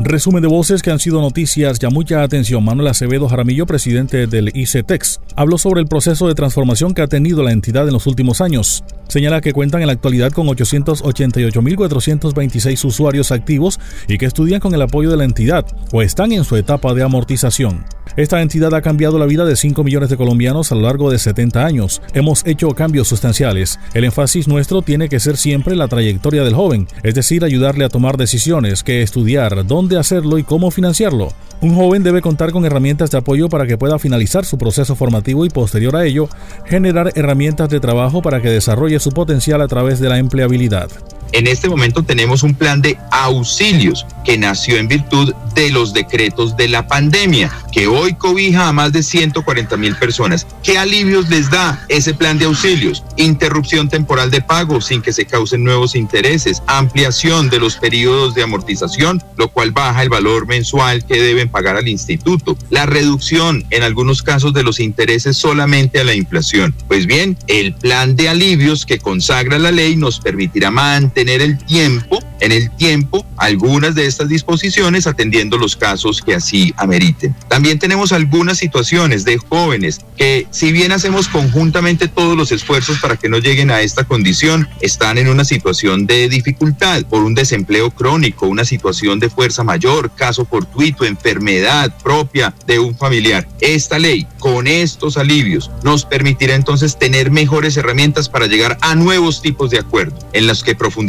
Resumen de voces que han sido noticias. Ya mucha atención. Manuel Acevedo Jaramillo, presidente del ICETEX, habló sobre el proceso de transformación que ha tenido la entidad en los últimos años. Señala que cuentan en la actualidad con 888.426 usuarios activos y que estudian con el apoyo de la entidad o están en su etapa de amortización. Esta entidad ha cambiado la vida de 5 millones de colombianos a lo largo de 70 años. Hemos hecho cambios sustanciales. El énfasis nuestro tiene que ser siempre la trayectoria del joven, es decir, ayudarle a tomar decisiones, que estudiar, dónde hacerlo y cómo financiarlo. Un joven debe contar con herramientas de apoyo para que pueda finalizar su proceso formativo y posterior a ello, generar herramientas de trabajo para que desarrolle su potencial a través de la empleabilidad. En este momento tenemos un plan de auxilios que nació en virtud de los decretos de la pandemia, que hoy cobija a más de 140 mil personas. ¿Qué alivios les da ese plan de auxilios? Interrupción temporal de pago sin que se causen nuevos intereses, ampliación de los periodos de amortización, lo cual baja el valor mensual que deben pagar al instituto, la reducción en algunos casos de los intereses solamente a la inflación. Pues bien, el plan de alivios que consagra la ley nos permitirá mantener tener el tiempo, en el tiempo, algunas de estas disposiciones atendiendo los casos que así ameriten. También tenemos algunas situaciones de jóvenes que si bien hacemos conjuntamente todos los esfuerzos para que no lleguen a esta condición, están en una situación de dificultad por un desempleo crónico, una situación de fuerza mayor, caso fortuito, enfermedad propia de un familiar. Esta ley, con estos alivios, nos permitirá entonces tener mejores herramientas para llegar a nuevos tipos de acuerdos en los que profundizar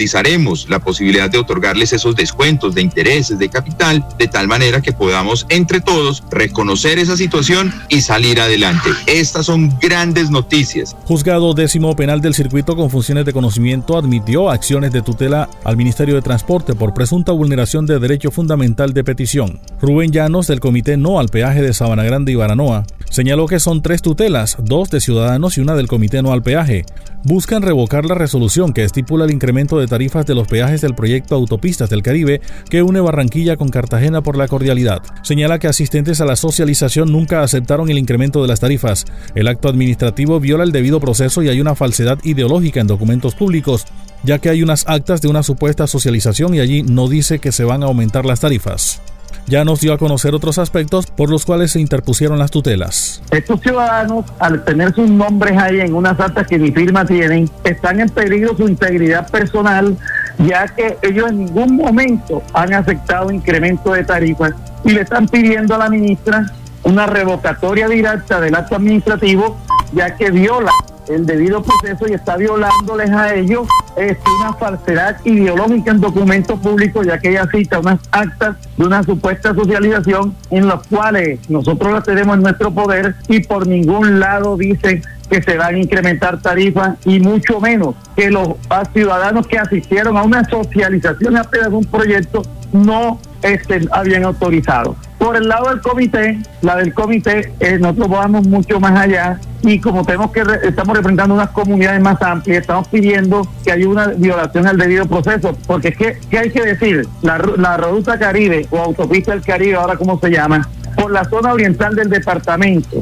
la posibilidad de otorgarles esos descuentos de intereses, de capital, de tal manera que podamos entre todos reconocer esa situación y salir adelante. Estas son grandes noticias. Juzgado décimo penal del circuito con funciones de conocimiento admitió acciones de tutela al Ministerio de Transporte por presunta vulneración de derecho fundamental de petición. Rubén Llanos del Comité No al Peaje de Sabana Grande y Baranoa señaló que son tres tutelas, dos de ciudadanos y una del Comité No al Peaje. Buscan revocar la resolución que estipula el incremento de tarifas de los peajes del proyecto Autopistas del Caribe que une Barranquilla con Cartagena por la cordialidad. Señala que asistentes a la socialización nunca aceptaron el incremento de las tarifas. El acto administrativo viola el debido proceso y hay una falsedad ideológica en documentos públicos, ya que hay unas actas de una supuesta socialización y allí no dice que se van a aumentar las tarifas ya nos dio a conocer otros aspectos por los cuales se interpusieron las tutelas. Estos ciudadanos, al tener sus nombres ahí en unas actas que ni firma tienen, están en peligro su integridad personal, ya que ellos en ningún momento han aceptado incremento de tarifas y le están pidiendo a la ministra una revocatoria directa del acto administrativo, ya que viola el debido proceso y está violándoles a ellos es una falsedad ideológica en documentos públicos, ya que ella cita unas actas de una supuesta socialización en las cuales nosotros las tenemos en nuestro poder y por ningún lado dicen que se van a incrementar tarifas y mucho menos que los ciudadanos que asistieron a una socialización apenas un proyecto no estén, habían autorizado. Por el lado del comité, la del comité, eh, nosotros vamos mucho más allá y como tenemos que estamos representando unas comunidades más amplias, estamos pidiendo que haya una violación al debido proceso, porque ¿qué, qué hay que decir? La, la ruta Caribe o autopista del Caribe, ahora como se llama, por la zona oriental del departamento,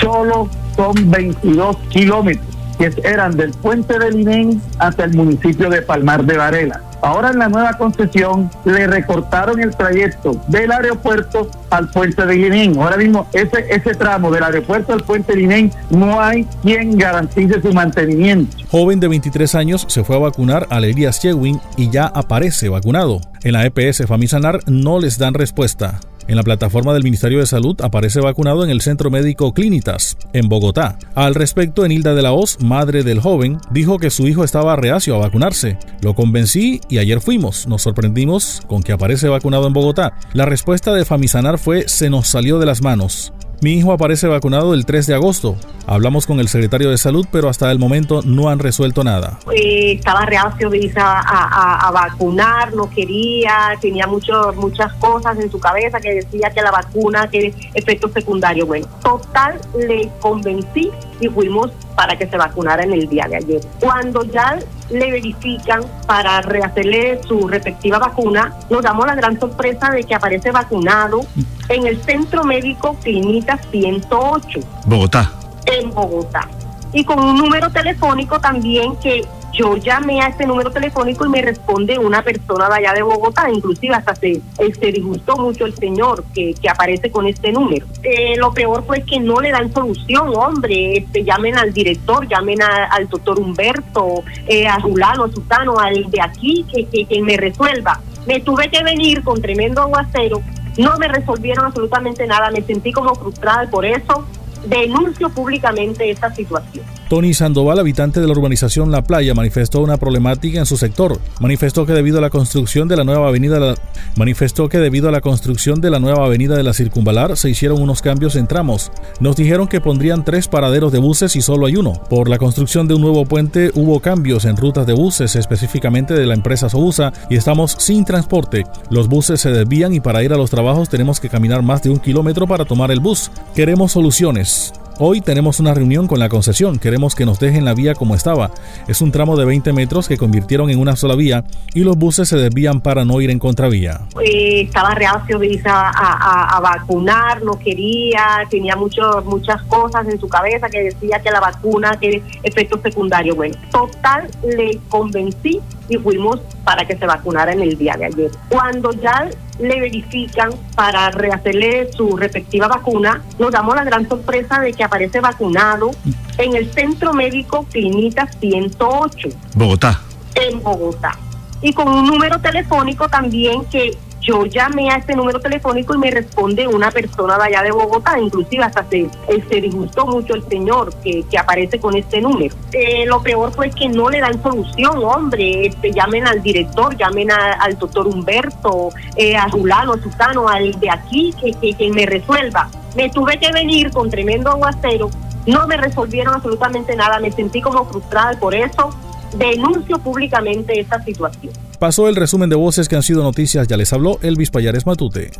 solo son 22 kilómetros, que eran del puente del INEN hasta el municipio de Palmar de Varela. Ahora en la nueva concesión le recortaron el trayecto del aeropuerto al puente de Guinén. Ahora mismo ese, ese tramo del aeropuerto al puente de Guinén no hay quien garantice su mantenimiento. Joven de 23 años se fue a vacunar a Elías Chewin y ya aparece vacunado. En la EPS Famisanar no les dan respuesta. En la plataforma del Ministerio de Salud aparece vacunado en el Centro Médico Clínitas, en Bogotá. Al respecto, Enilda de la Hoz, madre del joven, dijo que su hijo estaba reacio a vacunarse. Lo convencí y ayer fuimos. Nos sorprendimos con que aparece vacunado en Bogotá. La respuesta de Famisanar fue se nos salió de las manos. Mi hijo aparece vacunado el 3 de agosto. Hablamos con el secretario de salud, pero hasta el momento no han resuelto nada. Eh, estaba reacio a, a, vacunar, no quería, tenía mucho, muchas cosas en su cabeza que decía que la vacuna tiene efectos secundarios. Bueno, total, le convencí y fuimos para que se vacunara en el día de ayer. Cuando ya le verifican para rehacerle su respectiva vacuna, nos damos la gran sorpresa de que aparece vacunado en el Centro Médico Clínica 108. Bogotá. En Bogotá. Y con un número telefónico también que yo llamé a este número telefónico y me responde una persona de allá de Bogotá, inclusive hasta se, se disgustó mucho el señor que, que aparece con este número. Eh, lo peor fue que no le dan solución, hombre, este, llamen al director, llamen al doctor Humberto, eh, a Julano, a Sutano, al de aquí, que, que me resuelva. Me tuve que venir con tremendo aguacero, no me resolvieron absolutamente nada, me sentí como frustrada por eso denuncio públicamente esta situación. Tony Sandoval, habitante de la urbanización La Playa, manifestó una problemática en su sector. Manifestó que debido a la construcción de la nueva avenida manifestó que debido a la construcción de la nueva avenida de la Circunvalar se hicieron unos cambios en tramos. Nos dijeron que pondrían tres paraderos de buses y solo hay uno. Por la construcción de un nuevo puente hubo cambios en rutas de buses, específicamente de la empresa Sobusa, y estamos sin transporte. Los buses se desvían y para ir a los trabajos tenemos que caminar más de un kilómetro para tomar el bus. Queremos soluciones. Hoy tenemos una reunión con la concesión, queremos que nos dejen la vía como estaba. Es un tramo de 20 metros que convirtieron en una sola vía y los buses se desvían para no ir en contravía. Eh, estaba reacio a, a, vacunar, no quería, tenía mucho, muchas cosas en su cabeza que decía que la vacuna tiene efectos secundarios. Bueno, total, le convencí y fuimos para que se vacunara en el día de ayer. Cuando ya le verifican para rehacerle su respectiva vacuna, nos damos la gran sorpresa de que aparece vacunado en el Centro Médico Clínica 108. Bogotá. En Bogotá. Y con un número telefónico también que yo llamé a este número telefónico y me responde una persona de allá de Bogotá, inclusive hasta se, se disgustó mucho el señor que, que aparece con este número. Eh, lo peor fue que no le dan solución, hombre, este, llamen al director, llamen al doctor Humberto, eh, a Julano, a Susano, al de aquí, que, que me resuelva. Me tuve que venir con tremendo aguacero, no me resolvieron absolutamente nada, me sentí como frustrada por eso denuncio públicamente esta situación. Pasó el resumen de voces que han sido noticias, ya les habló Elvis Payares Matute.